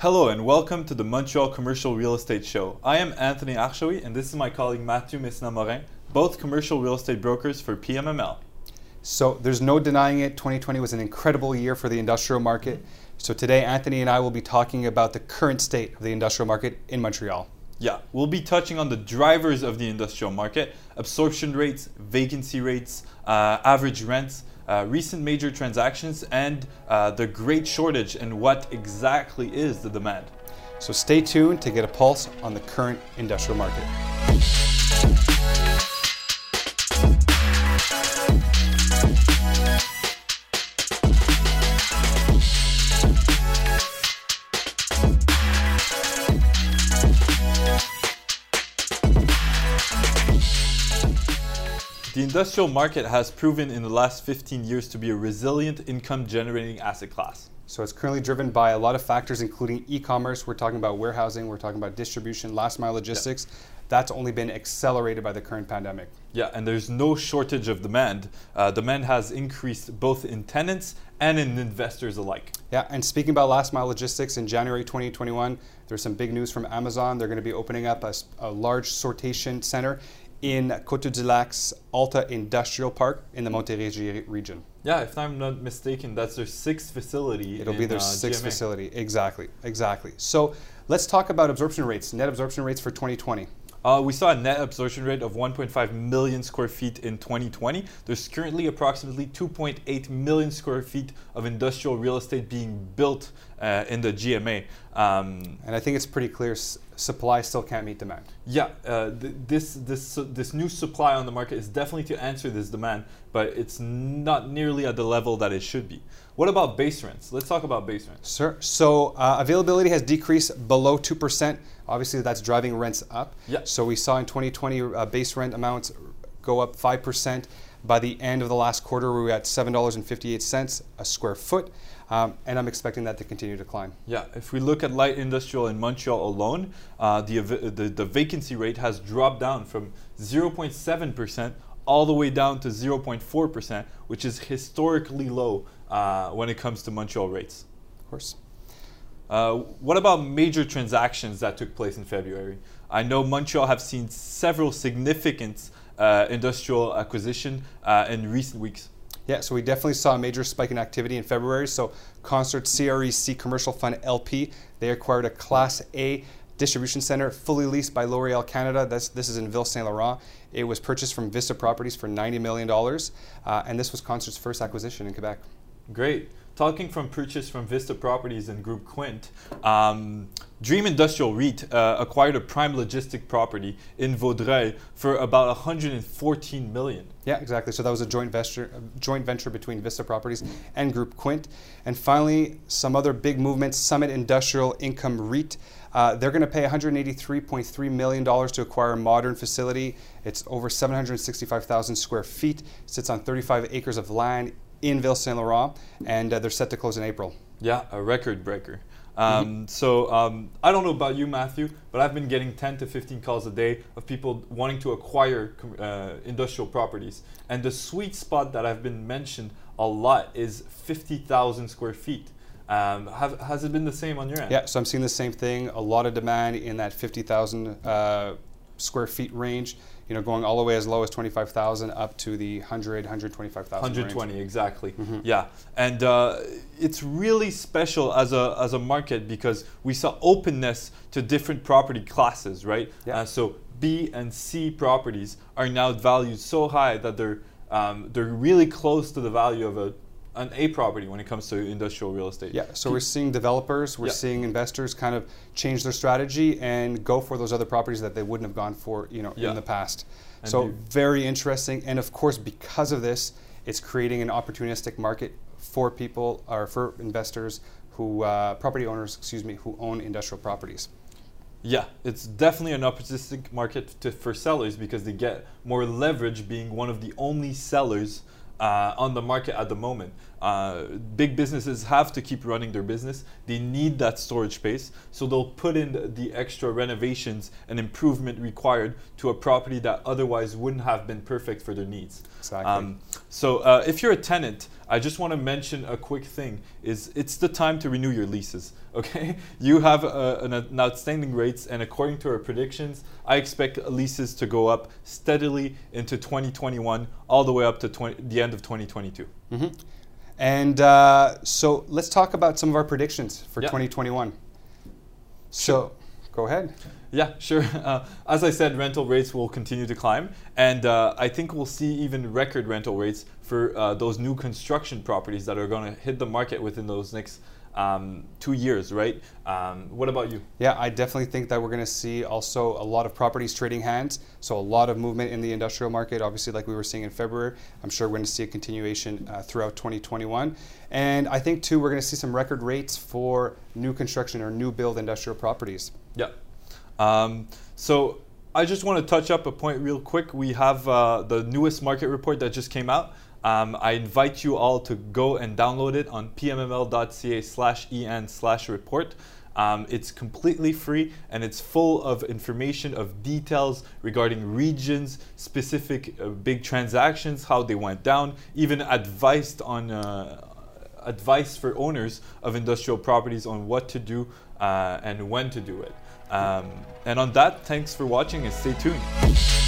Hello and welcome to the Montreal Commercial Real Estate Show. I am Anthony Archoui and this is my colleague Mathieu Messina-Morin, both commercial real estate brokers for PMML. So there's no denying it, 2020 was an incredible year for the industrial market. So today Anthony and I will be talking about the current state of the industrial market in Montreal. Yeah, we'll be touching on the drivers of the industrial market, absorption rates, vacancy rates, uh, average rents, uh, recent major transactions, and uh, the great shortage and what exactly is the demand. So stay tuned to get a pulse on the current industrial market. The industrial market has proven in the last 15 years to be a resilient income generating asset class. So it's currently driven by a lot of factors, including e-commerce. We're talking about warehousing. We're talking about distribution, last mile logistics. Yeah. That's only been accelerated by the current pandemic. Yeah, and there's no shortage of demand. Uh, demand has increased both in tenants and in investors alike. Yeah, and speaking about last mile logistics, in January 2021, there's some big news from Amazon. They're going to be opening up a, a large sortation center in Coteau du Lac's Alta Industrial Park in the Montérégie region. Yeah, if I'm not mistaken, that's their sixth facility. It'll in, be their uh, sixth GMA. facility. Exactly, exactly. So let's talk about absorption rates, net absorption rates for 2020. Uh, we saw a net absorption rate of 1.5 million square feet in 2020. There's currently approximately 2.8 million square feet of industrial real estate being built uh, in the GMA. Um, and I think it's pretty clear supply still can't meet demand. Yeah, uh, th- this this uh, this new supply on the market is definitely to answer this demand, but it's not nearly at the level that it should be. What about base rents? Let's talk about base rents. Sure. So uh, availability has decreased below two percent. Obviously, that's driving rents up. Yeah. So we saw in 2020 uh, base rent amounts go up five percent. By the end of the last quarter, we were at $7.58 a square foot, um, and I'm expecting that to continue to climb. Yeah, if we look at light industrial in Montreal alone, uh, the, the, the vacancy rate has dropped down from 0.7% all the way down to 0.4%, which is historically low uh, when it comes to Montreal rates. Of course. Uh, what about major transactions that took place in February? I know Montreal have seen several significant uh, industrial acquisition uh, in recent weeks. Yeah, so we definitely saw a major spike in activity in February. So Concert CREC Commercial Fund LP, they acquired a Class A distribution center fully leased by L'Oreal Canada. This, this is in Ville Saint Laurent. It was purchased from Vista Properties for $90 million, uh, and this was Concert's first acquisition in Quebec. Great talking from purchase from Vista Properties and Group Quint, um, Dream Industrial REIT uh, acquired a prime logistic property in Vaudreuil for about 114 million. Yeah, exactly. So that was a joint venture, joint venture between Vista Properties and Group Quint. And finally, some other big movements. Summit Industrial Income REIT. Uh, they're going to pay $183.3 million to acquire a modern facility. It's over 765,000 square feet, sits on 35 acres of land in Ville Saint Laurent, and uh, they're set to close in April. Yeah, a record breaker. Um, mm-hmm. So um, I don't know about you, Matthew, but I've been getting 10 to 15 calls a day of people wanting to acquire uh, industrial properties. And the sweet spot that I've been mentioned a lot is 50,000 square feet. Um, have, has it been the same on your end? Yeah, so I'm seeing the same thing. A lot of demand in that 50,000 uh, square feet range you know, going all the way as low as 25,000 up to the 100, 125,000 120, range. exactly. Mm-hmm. Yeah. And uh, it's really special as a, as a market because we saw openness to different property classes, right? Yeah. Uh, so B and C properties are now valued so high that they're, um, they're really close to the value of a an A property when it comes to industrial real estate. Yeah, so we're seeing developers, we're yeah. seeing investors kind of change their strategy and go for those other properties that they wouldn't have gone for, you know, yeah. in the past. And so very interesting, and of course, because of this, it's creating an opportunistic market for people or for investors who, uh, property owners, excuse me, who own industrial properties. Yeah, it's definitely an opportunistic market to, for sellers because they get more leverage being one of the only sellers uh, on the market at the moment. Uh, big businesses have to keep running their business. They need that storage space, so they'll put in the, the extra renovations and improvement required to a property that otherwise wouldn't have been perfect for their needs. Exactly. Um, so uh, if you're a tenant, I just want to mention a quick thing: is it's the time to renew your leases. Okay, you have uh, an, an, outstanding rates, and according to our predictions, I expect leases to go up steadily into 2021, all the way up to 20, the end of 2022. Mm-hmm. And uh, so let's talk about some of our predictions for 2021. So go ahead. Yeah, sure. Uh, as I said, rental rates will continue to climb, and uh, I think we'll see even record rental rates for uh, those new construction properties that are going to hit the market within those next um, two years, right? Um, what about you? Yeah, I definitely think that we're going to see also a lot of properties trading hands. So a lot of movement in the industrial market, obviously, like we were seeing in February. I'm sure we're going to see a continuation uh, throughout 2021. And I think, too, we're going to see some record rates for new construction or new build industrial properties. Yeah. Um, so I just want to touch up a point real quick. We have uh, the newest market report that just came out. Um, I invite you all to go and download it on pmml.ca slash en slash report. Um, it's completely free and it's full of information of details regarding regions, specific uh, big transactions, how they went down, even advice on uh, advice for owners of industrial properties on what to do uh, and when to do it. Um, and on that, thanks for watching and stay tuned.